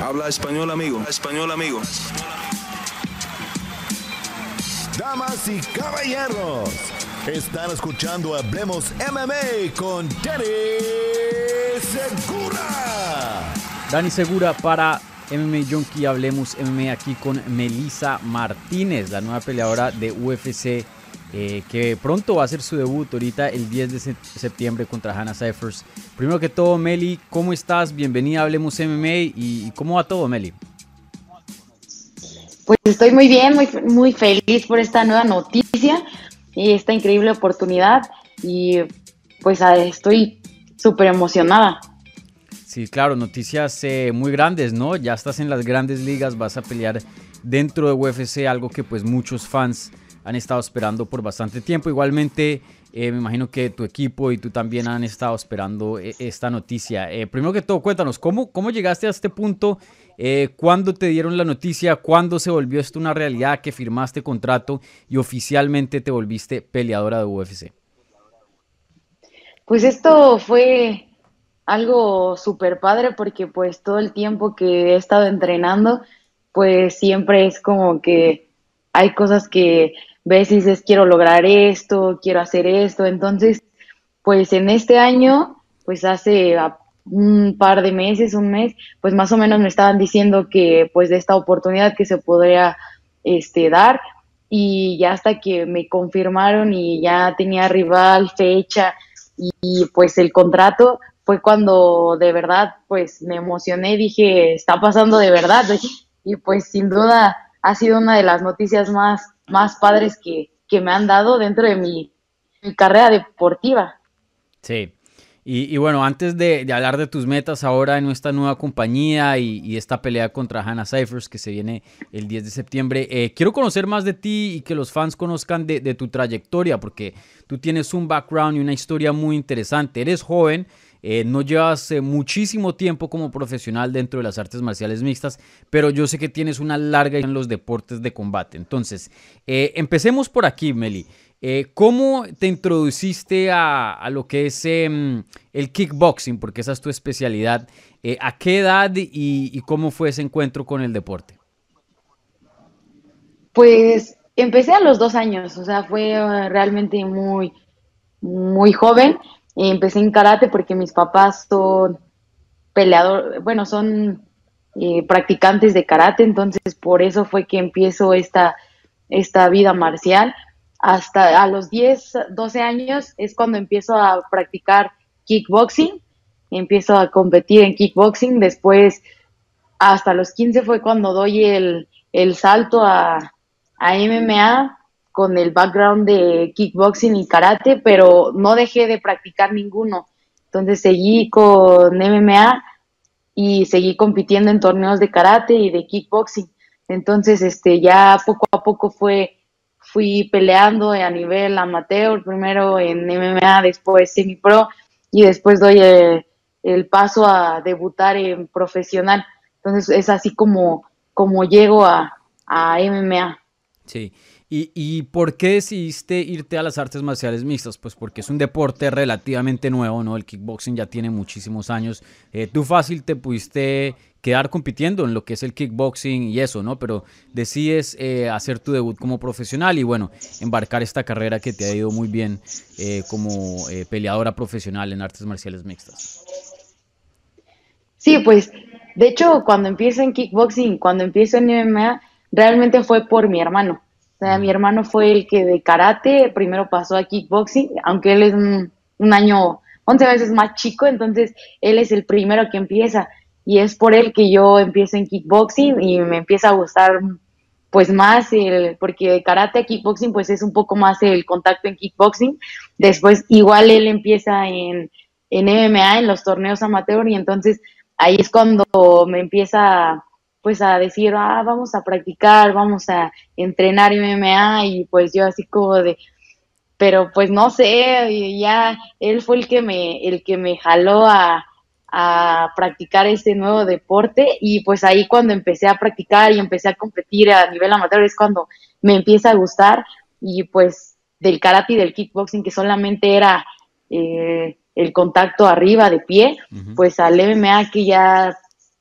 Habla español, amigo. Español, amigo. Damas y caballeros, están escuchando Hablemos MMA con Danny Segura. Dani Segura para MMA Junkie. Hablemos MMA aquí con Melissa Martínez, la nueva peleadora de UFC. Eh, que pronto va a hacer su debut ahorita el 10 de se- septiembre contra Hannah Cyphers. Primero que todo, Meli, ¿cómo estás? Bienvenida a Hablemos MMA y, y ¿cómo va todo, Meli? Pues estoy muy bien, muy, muy feliz por esta nueva noticia y esta increíble oportunidad y pues ah, estoy súper emocionada. Sí, claro, noticias eh, muy grandes, ¿no? Ya estás en las grandes ligas, vas a pelear dentro de UFC, algo que pues muchos fans han estado esperando por bastante tiempo. Igualmente, eh, me imagino que tu equipo y tú también han estado esperando eh, esta noticia. Eh, primero que todo, cuéntanos, ¿cómo, cómo llegaste a este punto? ¿Cuándo te dieron la noticia? ¿Cuándo se volvió esto una realidad que firmaste contrato y oficialmente te volviste peleadora de UFC? Pues esto fue algo súper padre porque pues todo el tiempo que he estado entrenando pues siempre es como que hay cosas que ves y dices quiero lograr esto, quiero hacer esto, entonces pues en este año pues hace a- un par de meses, un mes, pues más o menos me estaban diciendo que pues de esta oportunidad que se podría este dar. Y ya hasta que me confirmaron y ya tenía rival, fecha y pues el contrato fue cuando de verdad pues me emocioné, dije, está pasando de verdad y pues sin duda ha sido una de las noticias más, más padres que, que me han dado dentro de mi, carrera deportiva. Sí. Y, bueno, antes de, hablar de tus metas ahora en esta nueva compañía y, y esta pelea contra Hannah Cyphers que se viene el 10 de septiembre, eh, quiero conocer más de ti y que los fans conozcan de, de tu trayectoria, porque tú tienes un background y una historia muy interesante. Eres joven, eh, no llevas eh, muchísimo tiempo como profesional dentro de las artes marciales mixtas, pero yo sé que tienes una larga en los deportes de combate. Entonces, eh, empecemos por aquí, Meli. ¿Cómo te introduciste a, lo que es em, el kickboxing? Porque esa es tu especialidad. ¿A qué edad y, y cómo fue ese encuentro con el deporte? Pues empecé a los dos años, o sea, fue realmente muy, muy joven. Empecé en karate porque mis papás son peleador, bueno, son eh, practicantes de karate, entonces por eso fue que empiezo esta, esta vida marcial. Hasta a los 10, 12 años es cuando empiezo a practicar kickboxing, empiezo a competir en kickboxing, después hasta los 15 fue cuando doy el, el salto a, a MMA con el background de kickboxing y karate, pero no dejé de practicar ninguno. Entonces seguí con MMA y seguí compitiendo en torneos de karate y de kickboxing. Entonces, este, ya poco a poco fue, fui peleando a nivel amateur, primero en MMA, después semi-pro y después doy el, paso a debutar en profesional. Entonces es así como, como llego a, a MMA. Sí. ¿Y, ¿Y por qué decidiste irte a las artes marciales mixtas? Pues porque es un deporte relativamente nuevo, ¿no? El kickboxing ya tiene muchísimos años. Eh, tú fácil te pudiste quedar compitiendo en lo que es el kickboxing y eso, ¿no? Pero decides eh, hacer tu debut como profesional y bueno, embarcar esta carrera que te ha ido muy bien eh, como eh, peleadora profesional en artes marciales mixtas. Sí, pues de hecho cuando empiezo en kickboxing, cuando empiezo en MMA, realmente fue por mi hermano. O sea, mi hermano fue el que de karate primero pasó a kickboxing, aunque él es un, año, 11 veces más chico, entonces él es el primero que empieza. Y es por él que yo empiezo en kickboxing y me empieza a gustar pues más el, porque karate a kickboxing pues es un poco más el contacto en kickboxing. Después igual él empieza en, en MMA, en los torneos amateur y entonces ahí es cuando me empieza pues a decir, ah, vamos a practicar, vamos a entrenar MMA y pues yo así como de, pero pues no sé, ya él fue el que me, el que me jaló a, a practicar este nuevo deporte y pues ahí cuando empecé a practicar y empecé a competir a nivel amateur es cuando me empieza a gustar y pues del karate y del kickboxing que solamente era eh, el contacto arriba de pie, Ujú. pues al MMA que ya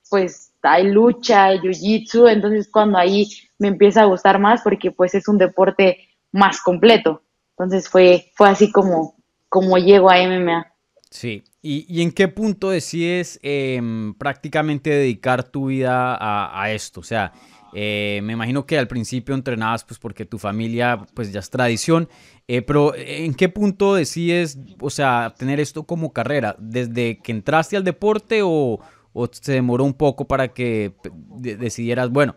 pues hay lucha, hay jiu-jitsu, entonces cuando ahí me empieza a gustar más porque pues es un deporte más completo. Entonces fue, fue así como, como llego a MMA. Sí, ¿y, en qué punto decides em, prácticamente dedicar tu vida a, esto? O sea, eh, me imagino que al principio entrenabas pues porque tu familia pues ya es tradición, eh, pero ¿en qué punto decides, o sea, tener esto como carrera? ¿Desde que entraste al deporte o, o se demoró un poco para que decidieras, bueno,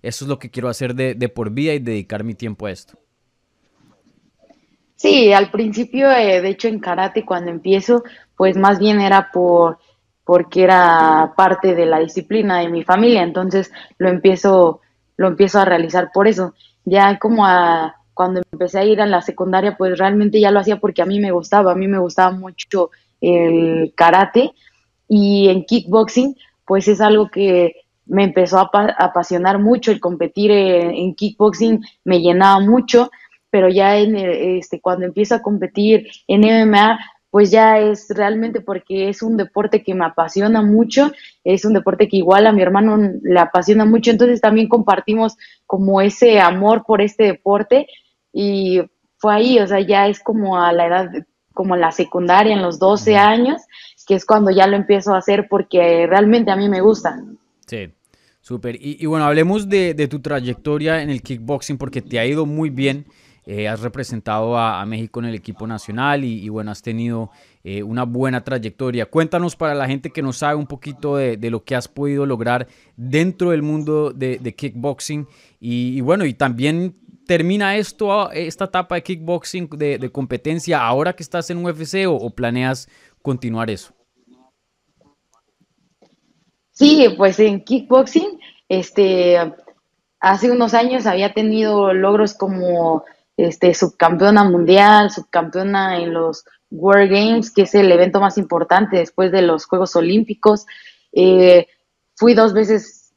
eso es lo que quiero hacer de, de por vida y dedicar mi tiempo a esto? Sí, al principio, eh, de hecho en karate cuando empiezo, pues más bien era por porque era parte de la disciplina de mi familia, entonces lo empiezo lo empiezo a realizar por eso. Ya como a, cuando empecé a ir a la secundaria, pues realmente ya lo hacía porque a mí me gustaba, a mí me gustaba mucho el karate y en kickboxing, pues es algo que me empezó a apasionar mucho el competir en kickboxing, me llenaba mucho pero ya en este, cuando empiezo a competir en MMA, pues ya es realmente porque es un deporte que me apasiona mucho, es un deporte que igual a mi hermano le apasiona mucho, entonces también compartimos como ese amor por este deporte y fue ahí, o sea, ya es como a la edad, como la secundaria, en los 12 años, que es cuando ya lo empiezo a hacer porque realmente a mí me gusta. Sí. Súper. Y, bueno, hablemos de, tu trayectoria en el kickboxing porque te ha ido muy bien. Eh, has representado a, México en el equipo nacional y, bueno, has tenido eh, una buena trayectoria. Cuéntanos para la gente que no sabe un poquito de, lo que has podido lograr dentro del mundo de, kickboxing y, bueno, y también termina esto, esta etapa de kickboxing de, competencia ahora que estás en UFC o planeas continuar eso. Sí, pues en kickboxing, este, hace unos años había tenido logros como este, subcampeona mundial, subcampeona en los World Games, que es el evento más importante después de los Juegos Olímpicos. Eh, fui dos veces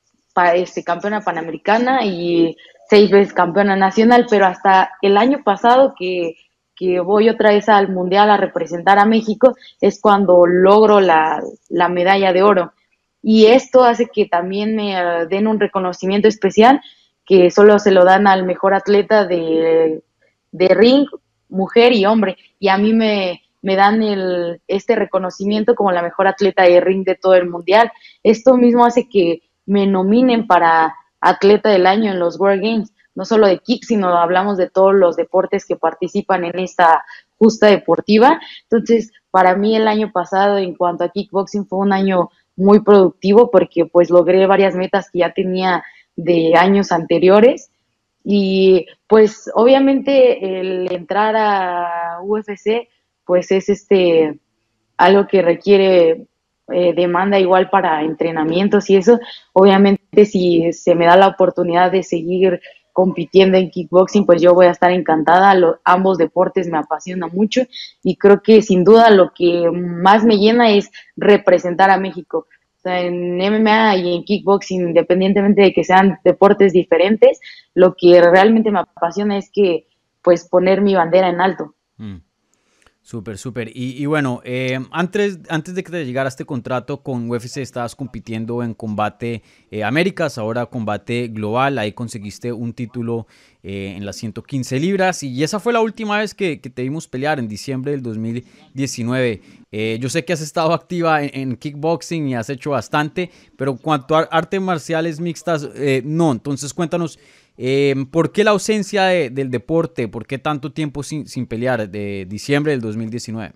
este, campeona panamericana y seis veces campeona nacional, pero hasta el año pasado que, que voy otra vez al Mundial a representar a México es cuando logro la, la medalla de oro. Y esto hace que también me den un reconocimiento especial que solo se lo dan al mejor atleta de de ring, mujer y hombre, y a mí me, me dan el, este reconocimiento como la mejor atleta de ring de todo el mundial. Esto mismo hace que me nominen para atleta del año en los World Games, no solo de kick, sino hablamos de todos los deportes que participan en esta justa deportiva. Entonces, para mí el año pasado en cuanto a kickboxing fue un año muy productivo porque pues logré varias metas que ya tenía de años anteriores y pues obviamente el entrar a UFC pues es este algo que requiere eh, demanda igual para entrenamientos y eso. Obviamente si se me da la oportunidad de seguir compitiendo en kickboxing, pues yo voy a estar encantada. ambos deportes me apasionan mucho y creo que sin duda lo que más me llena es representar a México en MMA y en kickboxing, independientemente de que sean deportes diferentes, lo que realmente me apasiona es que, pues, poner mi bandera en alto. Mm. Súper, súper. Y, bueno, eh, antes, antes de que te llegara este contrato con UFC, estabas compitiendo en combate eh, Américas, ahora combate global. Ahí conseguiste un título eh, en las 115 libras. Y esa fue la última vez que, te vimos pelear, en diciembre del 2019. yo sé que has estado activa en, kickboxing y has hecho bastante, pero cuanto a artes marciales mixtas, no. Entonces, cuéntanos. Em, ¿Por qué la ausencia del deporte? ¿Por qué tanto tiempo sin, pelear de diciembre del 2019?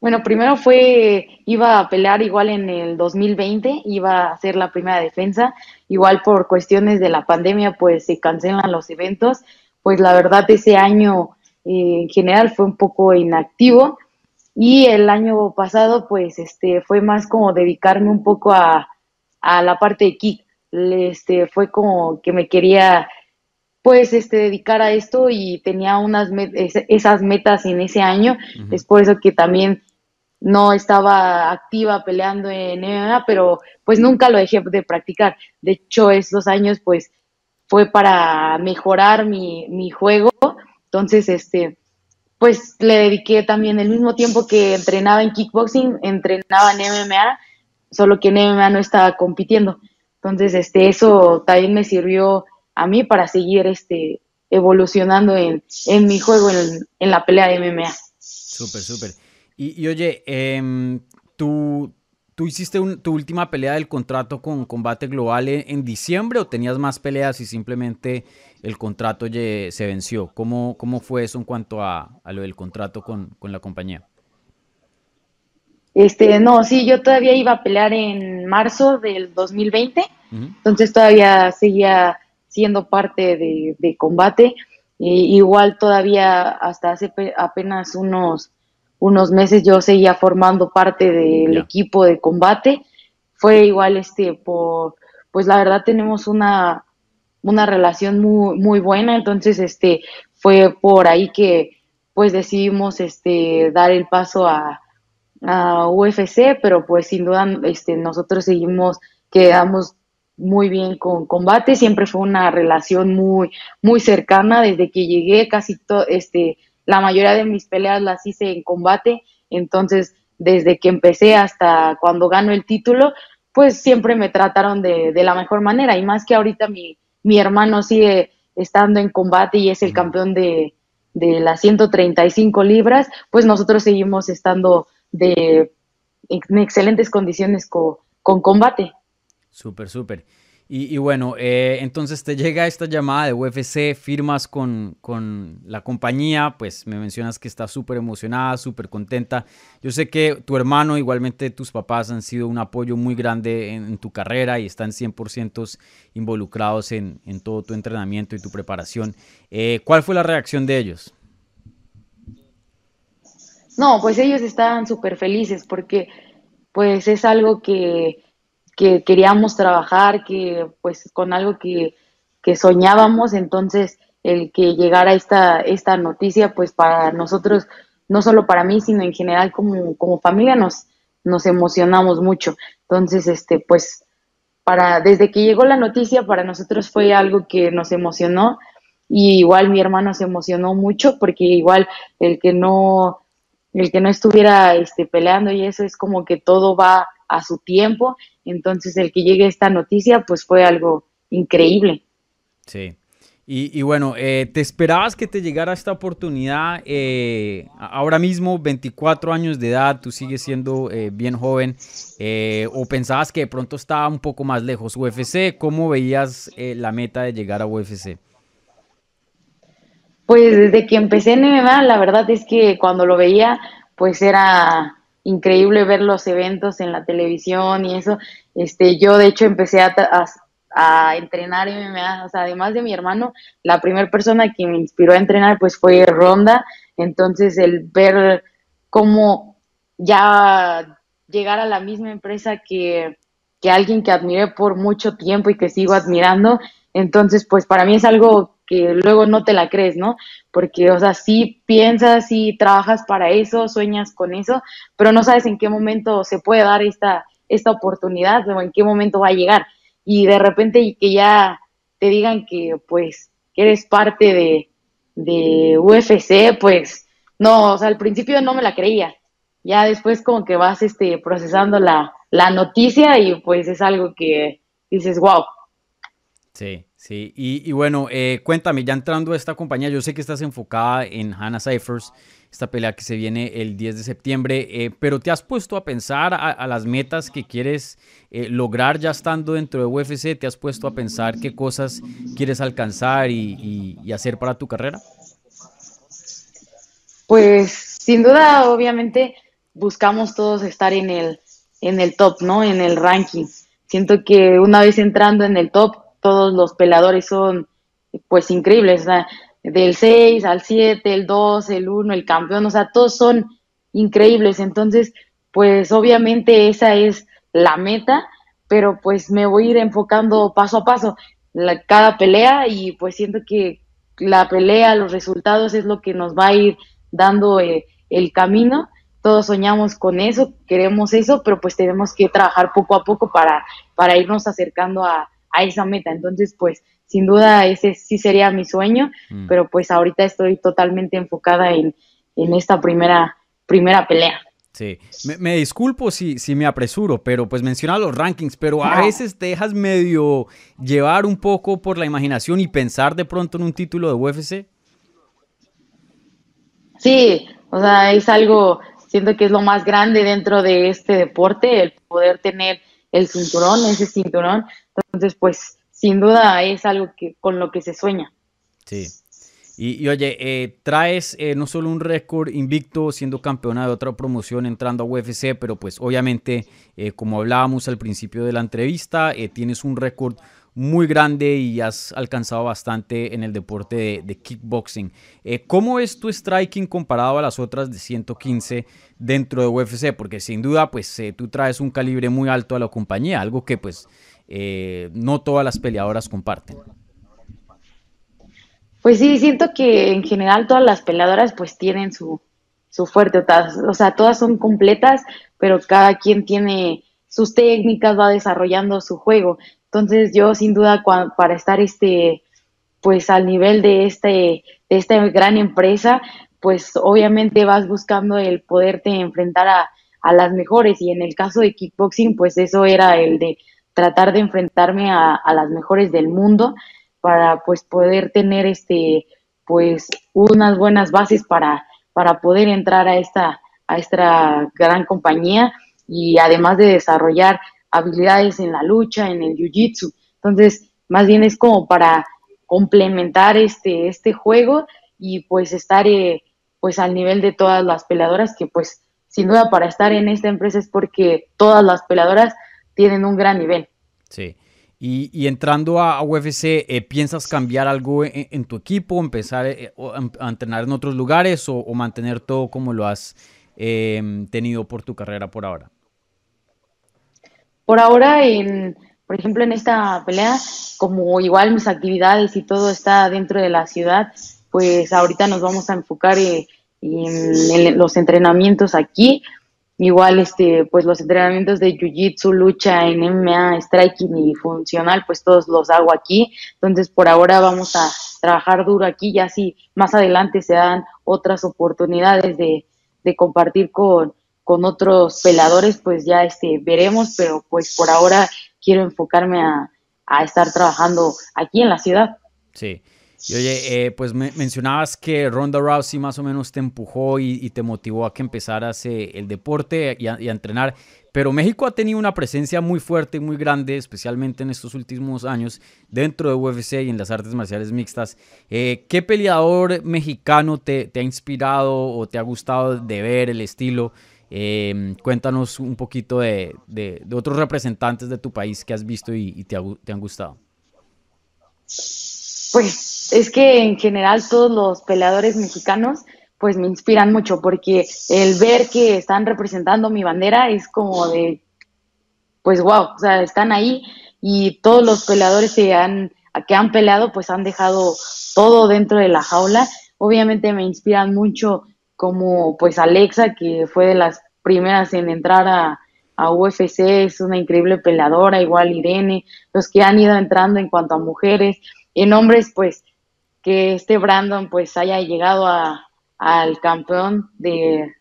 Bueno, primero fue, iba a pelear igual en el 2020, iba a ser la primera defensa, igual por cuestiones de la pandemia, pues se cancelan los eventos, pues la verdad ese año eh, en general fue un poco inactivo y el año pasado pues este fue más como dedicarme un poco a, a la parte de kick, este, fue como que me quería pues este dedicar a esto y tenía unas esas metas en ese año, es por eso que también no estaba activa peleando en MMA, pero pues nunca lo dejé de practicar. De hecho, esos años pues fue para mejorar mi, mi juego, entonces este pues le dediqué también el mismo tiempo que entrenaba en kickboxing, entrenaba en MMA solo que en MMA no estaba compitiendo. Entonces, este, eso también me sirvió a mí para seguir este, evolucionando en, en mi juego, en, en, la pelea de MMA. Súper, súper. Y, y, oye, eh, tú, ¿Tú hiciste tu última pelea del contrato con Combate Global en, diciembre o tenías más peleas y simplemente el contrato se venció? ¿Cómo, ¿Cómo fue eso en cuanto a, a lo del contrato con, con, la compañía? Este, no, sí, yo todavía iba a pelear en marzo del 2020, uh -huh. entonces todavía seguía siendo parte de, de combate. Y igual todavía hasta hace apenas unos unos meses yo seguía formando parte del yeah. equipo de combate. Fue igual, este, por, pues la verdad tenemos una, una relación muy, muy buena, entonces, este, fue por ahí que, pues decidimos, este, dar el paso a, a UFC, pero pues sin duda, este, nosotros seguimos, quedamos muy bien con combate, siempre fue una relación muy, muy cercana. Desde que llegué, casi todo, este, la mayoría de mis peleas las hice en combate, entonces desde que empecé hasta cuando gano el título, pues siempre me trataron de, de la mejor manera. Y más que ahorita mi, mi, hermano sigue estando en combate y es el campeón de, de las 135 libras, pues nosotros seguimos estando de, en excelentes condiciones con, con combate. Súper, súper. Y, y, bueno, eh, entonces te llega esta llamada de UFC, firmas con, con la compañía, pues me mencionas que estás súper emocionada, súper contenta. Yo sé que tu hermano, igualmente tus papás han sido un apoyo muy grande en, en tu carrera y están 100% involucrados en, en, todo tu entrenamiento y tu preparación. Eh, ¿Cuál fue la reacción de ellos? No, pues ellos estaban súper felices porque pues es algo que que queríamos trabajar, que pues con algo que, que, soñábamos, entonces el que llegara esta, esta noticia, pues para nosotros, no solo para mí, sino en general como, como familia, nos, nos emocionamos mucho. Entonces, este, pues, para, desde que llegó la noticia, para nosotros fue algo que nos emocionó, y igual mi hermano se emocionó mucho, porque igual el que no, el que no estuviera este, peleando y eso es como que todo va a su tiempo. Entonces, el que llegue esta noticia, pues fue algo increíble. Sí. Y, y bueno, eh, ¿te esperabas que te llegara esta oportunidad? Eh, ahora mismo, 24 años de edad, tú sigues siendo eh, bien joven. eh, ¿O pensabas que de pronto estaba un poco más lejos UFC? ¿Cómo veías eh, la meta de llegar a UFC? Pues desde que empecé en MMA, la verdad es que cuando lo veía, pues era increíble ver los eventos en la televisión y eso. Este, yo de hecho empecé a, a, a entrenar MMA, o sea, además de mi hermano, la primera persona que me inspiró a entrenar pues fue Ronda, entonces el ver cómo ya llegar a la misma empresa que, que alguien que admiré por mucho tiempo y que sigo admirando, entonces pues para mí es algo que luego no te la crees, ¿no? Porque, o sea, sí piensas, sí trabajas para eso, sueñas con eso, pero no sabes en qué momento se puede dar esta, esta oportunidad o en qué momento va a llegar. Y de repente que ya te digan que, pues, que eres parte de, de UFC, pues, no, o sea, al principio no me la creía. Ya después como que vas este, procesando la, la noticia y pues es algo que dices, wow. Sí. Sí, y, y bueno, eh, cuéntame, ya entrando a esta compañía, yo sé que estás enfocada en Hannah Cyphers, esta pelea que se viene el 10 de septiembre, eh, pero ¿te has puesto a pensar a, a las metas que quieres eh, lograr ya estando dentro de UFC? ¿Te has puesto a pensar qué cosas quieres alcanzar y, y, y hacer para tu carrera? Pues sin duda, obviamente, buscamos todos estar en el, en el top, ¿no? En el ranking. Siento que una vez entrando en el top, todos los peladores son pues increíbles, o del 6 al 7, el 2, el 1, el campeón, o sea, todos son increíbles, entonces pues obviamente esa es la meta, pero pues me voy a ir enfocando paso a paso la, cada pelea y pues siento que la pelea, los resultados es lo que nos va a ir dando eh, el camino, todos soñamos con eso, queremos eso, pero pues tenemos que trabajar poco a poco para, para irnos acercando a, a esa meta. Entonces, pues, sin duda ese sí sería mi sueño, mm. pero pues ahorita estoy totalmente enfocada en, en esta primera, primera pelea. Sí, me, disculpo si, si, me apresuro, pero pues menciona los rankings, pero a veces te dejas medio llevar un poco por la imaginación y pensar de pronto en un título de UFC. Sí, o sea, es algo, siento que es lo más grande dentro de este deporte, el poder tener el cinturón, ese cinturón. Entonces, pues, sin duda es algo que con lo que se sueña. Sí. Y, oye, eh, traes eh, no solo un récord invicto siendo campeona de otra promoción entrando a UFC, pero pues obviamente, eh, como hablábamos al principio de la entrevista, tienes un récord muy grande y has alcanzado bastante en el deporte de, kickboxing. ¿Cómo es tu striking comparado a las otras de 115 dentro de UFC? Porque sin duda, pues tú traes un calibre muy alto a la compañía, algo que pues no todas las peleadoras comparten. Pues sí, siento que en general todas las peleadoras pues tienen su, su fuerte, o sea, todas son completas, pero cada quien tiene sus técnicas, va desarrollando su juego. Entonces yo sin duda para estar este pues al nivel de este de esta gran empresa, pues obviamente vas buscando el poderte enfrentar a, a las mejores y en el caso de kickboxing pues eso era el de tratar de enfrentarme a, a las mejores del mundo para pues poder tener este pues unas buenas bases para, para poder entrar a esta, a esta gran compañía y además de desarrollar habilidades en la lucha, en el jiu-jitsu. Entonces, más bien es como para complementar este, este juego y pues estar eh, pues al nivel de todas las peleadoras que pues sin duda para estar en esta empresa es porque todas las peleadoras tienen un gran nivel. Sí. Y, entrando a, UFC, eh, ¿piensas cambiar algo en, tu equipo, empezar eh, a, entrenar en otros lugares o, mantener todo como lo has em, tenido por tu carrera por ahora? Por ahora, en, por ejemplo, en esta pelea, como igual mis actividades y todo está dentro de la ciudad, pues ahorita nos vamos a enfocar eh, en los entrenamientos aquí Igual, este, pues los entrenamientos de jiu-jitsu, lucha en MMA, striking y funcional, pues todos los hago aquí. Entonces, por ahora vamos a trabajar duro aquí, ya si más adelante se dan otras oportunidades de, de compartir con, con otros peladores, pues ya este, veremos, pero pues por ahora quiero enfocarme a, a estar trabajando aquí en la ciudad. Sí. Y oye, eh, pues me mencionabas que Ronda Rousey más o menos te empujó y, te motivó a que empezaras eh, el deporte y a, entrenar, pero México ha tenido una presencia muy fuerte y muy grande, especialmente en estos últimos años, dentro de UFC y en las artes marciales mixtas. Eh, ¿Qué peleador mexicano te, ha inspirado o te ha gustado de ver el estilo? cuéntanos un poquito de, otros representantes de tu país que has visto y, te, te han gustado. Pues es que en general todos los peleadores mexicanos pues me inspiran mucho porque el ver que están representando mi bandera es como de pues wow, o sea, están ahí y todos los peleadores que han que han peleado pues han dejado todo dentro de la jaula. Obviamente me inspiran mucho como pues Alexa que fue de las primeras en entrar a, a UFC, es una increíble peleadora, igual Irene, los que han ido entrando en cuanto a mujeres, en hombres pues que este Brandon pues haya llegado a, al campeón de,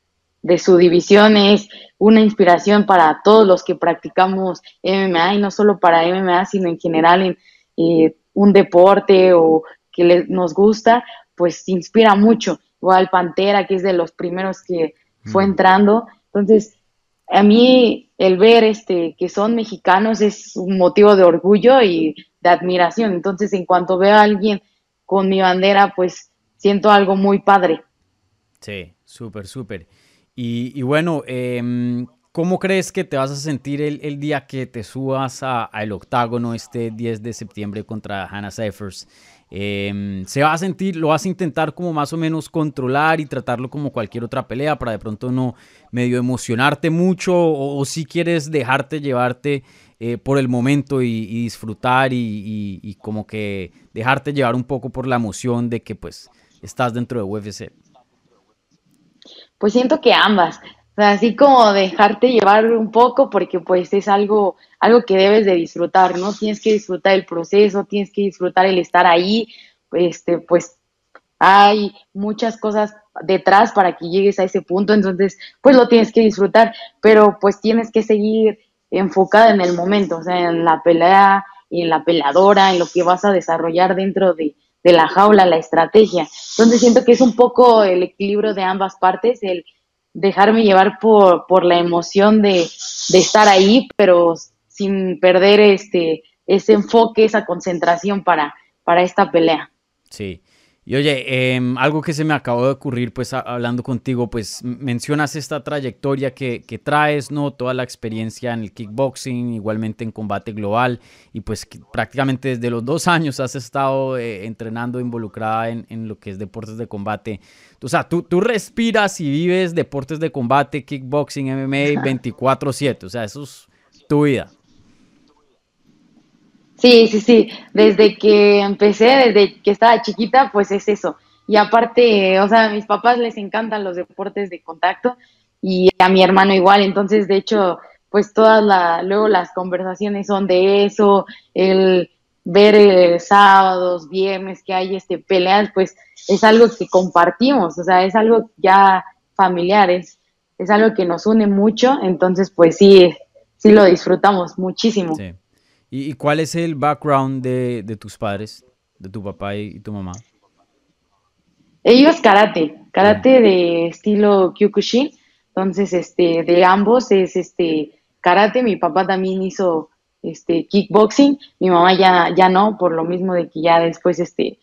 su división es una inspiración para todos los que practicamos MMA y no solo para MMA, sino en general en eh, un deporte o que nos gusta, pues inspira mucho. Igual Pantera, que es de los primeros que fue mm. entrando. Entonces, a mí el ver este que son mexicanos es un motivo de orgullo y de admiración. Entonces, en cuanto veo a alguien con mi bandera, pues siento algo muy padre. Sí, súper, súper. Y, bueno, em, ¿cómo crees que te vas a sentir el, día que te subas al octágono este 10 de septiembre contra Hannah Cyphers? Em, ¿Se va a sentir, lo vas a intentar como más o menos controlar y tratarlo como cualquier otra pelea para de pronto no medio emocionarte mucho o si quieres dejarte llevarte eh, por el momento y, disfrutar y, como que dejarte llevar un poco por la emoción de que pues estás dentro de UFC? Pues siento que ambas, así como dejarte llevar un poco porque pues es algo, algo que debes de disfrutar, ¿no? Tienes que disfrutar el proceso, tienes que disfrutar el estar ahí, este, pues hay muchas cosas detrás para que llegues a ese punto, entonces pues lo tienes que disfrutar, pero pues tienes que seguir enfocada en el momento, o sea, en la pelea, en la peleadora, en lo que vas a desarrollar dentro de, de la jaula, la estrategia. Entonces siento que es un poco el equilibrio de ambas partes, el dejarme llevar por, por la emoción de, de estar ahí, pero sin perder este ese enfoque, esa concentración para, para esta pelea. Sí. Y oye, em, algo que se me acabó de ocurrir, pues hablando contigo, pues mencionas esta trayectoria que, que, traes, ¿no? Toda la experiencia en el kickboxing, igualmente en combate global, y pues prácticamente desde los dos años has estado eh, entrenando, involucrada en, en, lo que es deportes de combate. O sea, tú, tú respiras y vives deportes de combate, kickboxing, MMA 24/7, o sea, eso es tu vida. Sí, sí, sí. Desde que empecé, desde que estaba chiquita, pues es eso. Y aparte, o sea, a mis papás les encantan los deportes de contacto y a mi hermano igual. Entonces, de hecho, pues todas la, luego las conversaciones son de eso, el ver eh, sábados, viernes que hay este peleas, pues es algo que compartimos, o sea, es algo ya familiar, es, es algo que nos une mucho, entonces pues sí, sí lo disfrutamos muchísimo. Sí. ¿Y, cuál es el background de, de, tus padres, de tu papá y, tu mamá? Ellos karate, karate de estilo Kyokushin. Entonces, este, de ambos es este karate. Mi papá también hizo este kickboxing. Mi mamá ya, ya no, por lo mismo de que ya después, este,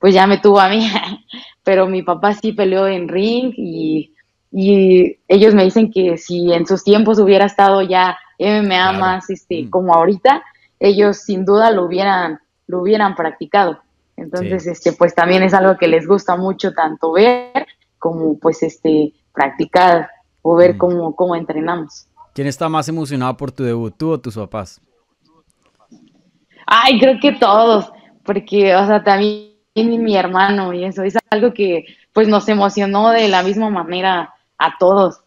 pues ya me tuvo a mí. Pero mi papá sí peleó en ring y, y ellos me dicen que si en sus tiempos hubiera estado ya MMA más, este, mm. como ahorita, ellos sin duda lo hubieran, lo hubieran practicado. Entonces, este, pues también es algo que les gusta mucho tanto ver como pues este practicar o ver cómo, cómo entrenamos. ¿Quién está más emocionado por tu debut, tú o tus papás? Ay, creo que todos, porque, o sea, también mi hermano y eso es algo que pues nos emocionó de la misma manera a todos.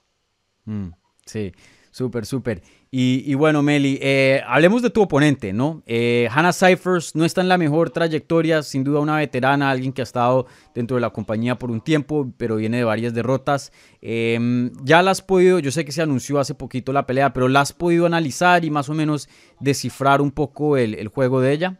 Mm, sí, súper, súper. Y, bueno, Meli, eh, hablemos de tu oponente, ¿no? Eh, Hannah Cyphers no está en la mejor trayectoria, sin duda una veterana, alguien que ha estado dentro de la compañía por un tiempo, pero viene de varias derrotas. Em, ya la has podido, yo sé que se anunció hace poquito la pelea, pero la has podido analizar y más o menos descifrar un poco el, juego de ella.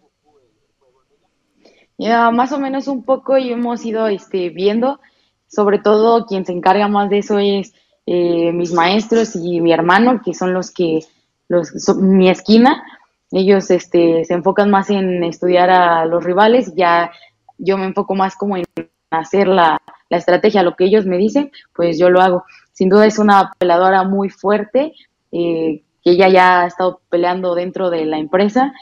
Ya, más o menos un poco y hemos ido este, viendo, sobre todo quien se encarga más de eso es eh, mis maestros y mi hermano, que son los que, los, mi esquina, ellos este, se enfocan más en estudiar a los rivales, ya yo me enfoco más como en hacer la, la estrategia, lo que ellos me dicen, pues yo lo hago. Sin duda es una peladora muy fuerte, eh, que ella ya ha estado peleando dentro de la empresa,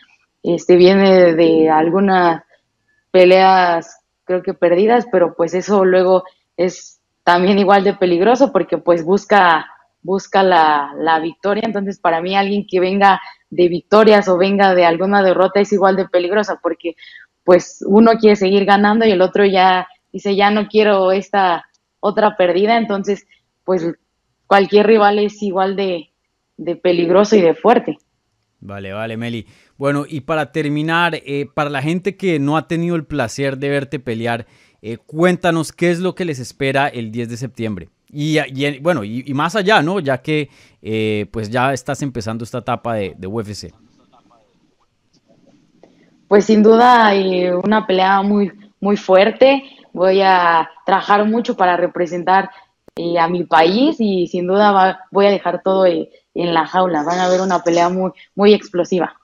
este viene de algunas peleas creo que perdidas, pero pues eso luego es también igual de peligroso porque pues busca, busca la, la victoria. Entonces para mí alguien que venga de victorias o venga de alguna derrota es igual de peligrosa porque pues uno quiere seguir ganando y el otro ya dice ya no quiero esta otra perdida. Entonces pues cualquier rival es igual de, de peligroso y de fuerte. Vale, vale, Meli. Bueno, y para terminar, eh, para la gente que no ha tenido el placer de verte pelear, eh, cuéntanos qué es lo que les espera el 10 de septiembre. Y, bueno, y, más allá, ¿no? Ya que eh, pues ya estás empezando esta etapa de, UFC. Pues sin duda hay una pelea muy, muy fuerte. Voy a trabajar mucho para representar eh, a mi país y sin duda voy a dejar todo en la jaula. Van a ver una pelea muy, muy explosiva.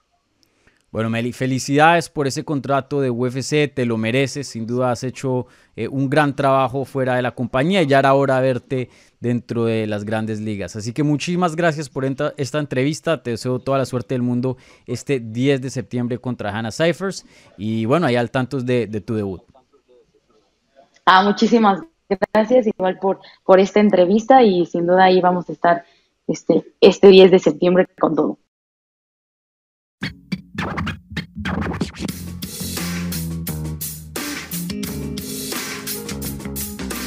Bueno, Meli, felicidades por ese contrato de UFC, te lo mereces, sin duda has hecho eh, un gran trabajo fuera de la compañía y ya era hora verte dentro de las grandes ligas. Así que muchísimas gracias por esta entrevista, te deseo toda la suerte del mundo este 10 de septiembre contra Hannah Cyphers y bueno, ahí al tanto de, de tu debut. Ah, muchísimas gracias igual por, por esta entrevista y sin duda ahí vamos a estar este, este 10 de septiembre con todo.